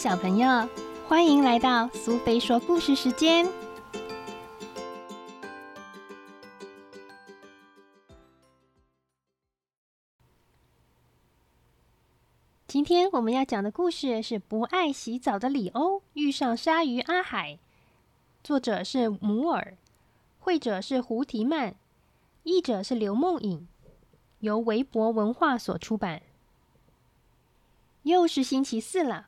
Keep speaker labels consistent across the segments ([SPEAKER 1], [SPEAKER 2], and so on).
[SPEAKER 1] 小朋友，欢迎来到苏菲说故事时间。今天我们要讲的故事是《不爱洗澡的里欧遇上鲨鱼阿海》，作者是摩尔，绘者是胡提曼，译者是刘梦颖，由维博文化所出版。又是星期四了。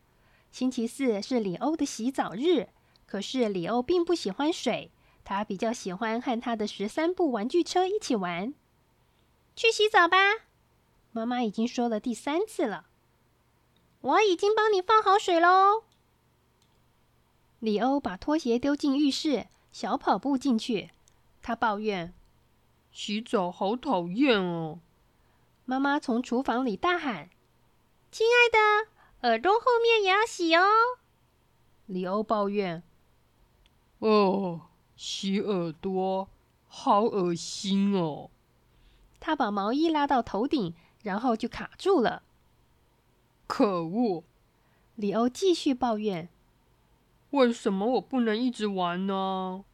[SPEAKER 1] 星期四是里欧的洗澡日，可是里欧并不喜欢水，他比较喜欢和他的十三部玩具车一起玩。去洗澡吧，妈妈已经说了第三次了。我已经帮你放好水喽。里欧把拖鞋丢进浴室，小跑步进去。他抱怨：“
[SPEAKER 2] 洗澡好讨厌哦！”
[SPEAKER 1] 妈妈从厨房里大喊。亲爱的，耳朵后面也要洗哦。里欧抱怨：“
[SPEAKER 2] 哦，洗耳朵好恶心哦。”
[SPEAKER 1] 他把毛衣拉到头顶，然后就卡住了。
[SPEAKER 2] 可恶！
[SPEAKER 1] 里欧继续抱怨：“
[SPEAKER 2] 为什么我不能一直玩呢？”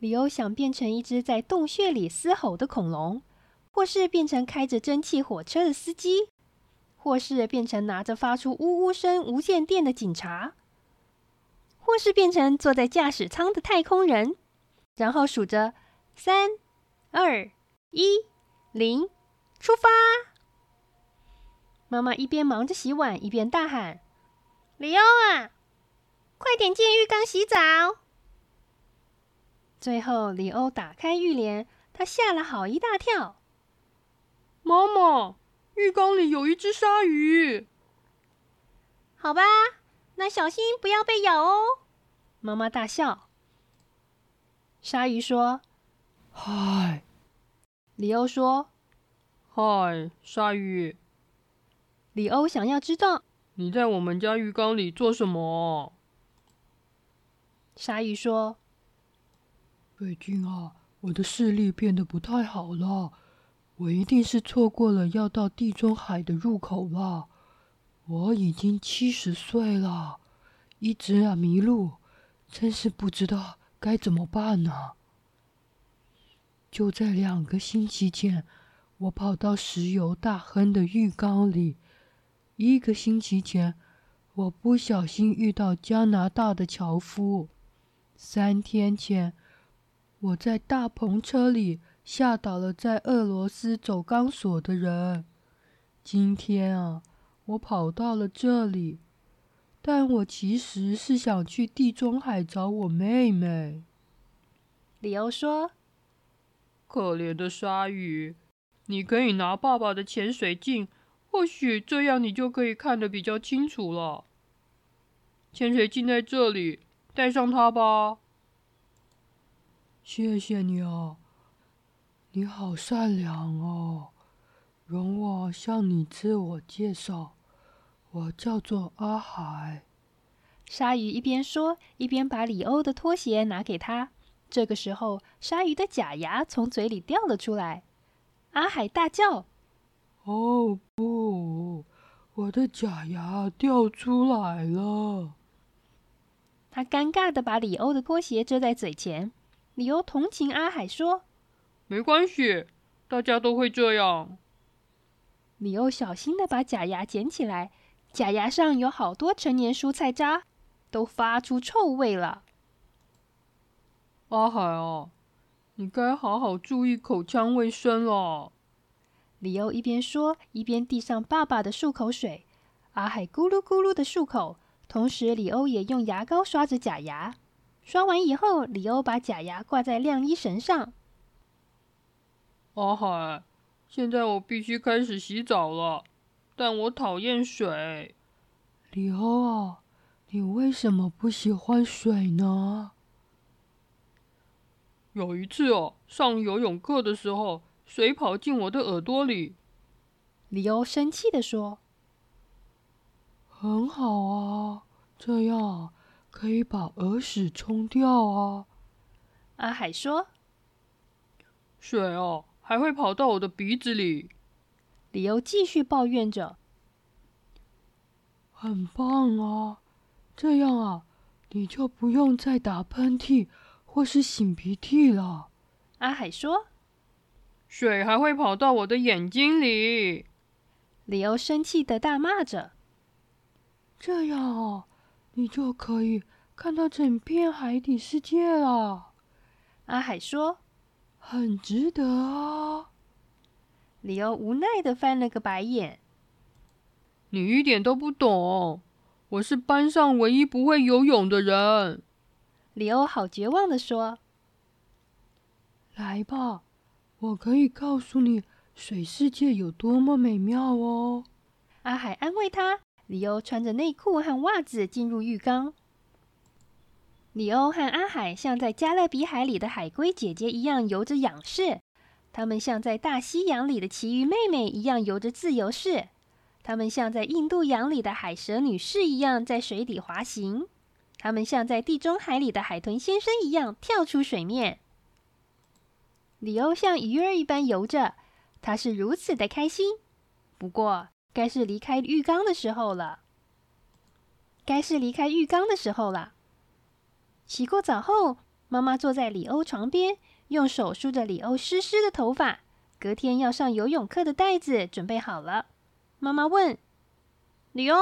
[SPEAKER 1] 里欧想变成一只在洞穴里嘶吼的恐龙，或是变成开着蒸汽火车的司机。或是变成拿着发出呜呜声无线电的警察，或是变成坐在驾驶舱的太空人，然后数着三、二、一、零，出发。妈妈一边忙着洗碗，一边大喊：“里欧啊，快点进浴缸洗澡！”最后，里欧打开浴帘，他吓了好一大跳。
[SPEAKER 2] 妈妈。浴缸里有一只鲨鱼。
[SPEAKER 1] 好吧，那小心不要被咬哦！妈妈大笑。鲨鱼说：“
[SPEAKER 2] 嗨。”
[SPEAKER 1] 里欧说：“
[SPEAKER 2] 嗨，鲨鱼。”
[SPEAKER 1] 里欧想要知道
[SPEAKER 2] 你在我们家浴缸里做什么。
[SPEAKER 1] 鲨鱼说：“
[SPEAKER 3] 最近啊，我的视力变得不太好了。”我一定是错过了要到地中海的入口了。我已经七十岁了，一直啊迷路，真是不知道该怎么办呢。就在两个星期前，我跑到石油大亨的浴缸里；一个星期前，我不小心遇到加拿大的樵夫；三天前，我在大篷车里。吓倒了在俄罗斯走钢索的人。今天啊，我跑到了这里，但我其实是想去地中海找我妹妹。
[SPEAKER 1] 理由说：“
[SPEAKER 2] 可怜的鲨鱼，你可以拿爸爸的潜水镜，或许这样你就可以看得比较清楚了。潜水镜在这里，带上它吧。”
[SPEAKER 3] 谢谢你啊。你好善良哦，容我向你自我介绍，我叫做阿海。
[SPEAKER 1] 鲨鱼一边说，一边把里欧的拖鞋拿给他。这个时候，鲨鱼的假牙从嘴里掉了出来。阿海大叫：“
[SPEAKER 3] 哦不，我的假牙掉出来了！”
[SPEAKER 1] 他尴尬的把里欧的拖鞋遮在嘴前。里欧同情阿海说。
[SPEAKER 2] 没关系，大家都会这样。
[SPEAKER 1] 里欧小心的把假牙捡起来，假牙上有好多陈年蔬菜渣，都发出臭味了。
[SPEAKER 2] 阿海啊，你该好好注意口腔卫生了。
[SPEAKER 1] 里欧一边说，一边递上爸爸的漱口水。阿海咕噜咕噜的漱口，同时里欧也用牙膏刷着假牙。刷完以后，里欧把假牙挂在晾衣绳上。
[SPEAKER 2] 阿海，现在我必须开始洗澡了，但我讨厌水。
[SPEAKER 3] 里欧啊，你为什么不喜欢水呢？
[SPEAKER 2] 有一次哦，上游泳课的时候，水跑进我的耳朵里。
[SPEAKER 1] 里欧生气的说：“
[SPEAKER 3] 很好啊，这样可以把耳屎冲掉啊。”
[SPEAKER 1] 阿海说：“
[SPEAKER 2] 水哦。”还会跑到我的鼻子里。
[SPEAKER 1] 里欧继续抱怨着：“
[SPEAKER 3] 很棒啊，这样啊，你就不用再打喷嚏或是擤鼻涕了。
[SPEAKER 1] 阿海说。
[SPEAKER 2] 水还会跑到我的眼睛里。
[SPEAKER 1] 里欧生气的大骂着。
[SPEAKER 3] 这样啊，你就可以看到整片海底世界了。
[SPEAKER 1] 阿海说。
[SPEAKER 3] 很值得啊。
[SPEAKER 1] 里欧无奈的翻了个白眼。
[SPEAKER 2] 你一点都不懂，我是班上唯一不会游泳的人。
[SPEAKER 1] 里欧好绝望的说：“
[SPEAKER 3] 来吧，我可以告诉你水世界有多么美妙哦。”
[SPEAKER 1] 阿海安慰他。里欧穿着内裤和袜子进入浴缸。里欧和阿海像在加勒比海里的海龟姐姐一样游着仰视，他们像在大西洋里的旗鱼妹妹一样游着自由式。他们像在印度洋里的海蛇女士一样在水底滑行，他们像在地中海里的海豚先生一样跳出水面。里欧像鱼儿一般游着，他是如此的开心。不过，该是离开浴缸的时候了。该是离开浴缸的时候了。洗过澡后，妈妈坐在里欧床边，用手梳着里欧湿湿的头发。隔天要上游泳课的袋子准备好了。妈妈问：“里欧，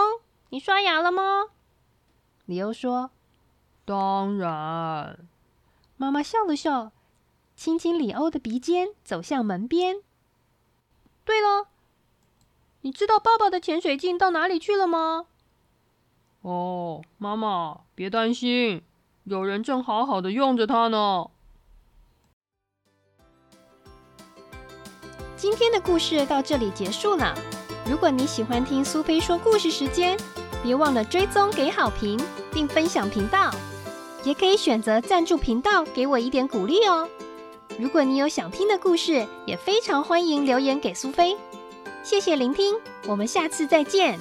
[SPEAKER 1] 你刷牙了吗？”里欧说：“
[SPEAKER 2] 当然。”
[SPEAKER 1] 妈妈笑了笑，亲亲里欧的鼻尖，走向门边。对了，你知道爸爸的潜水镜到哪里去了吗？
[SPEAKER 2] 哦，妈妈，别担心，有人正好好的用着它呢。
[SPEAKER 1] 今天的故事到这里结束了。如果你喜欢听苏菲说故事时间，别忘了追踪、给好评，并分享频道。也可以选择赞助频道，给我一点鼓励哦。如果你有想听的故事，也非常欢迎留言给苏菲。谢谢聆听，我们下次再见。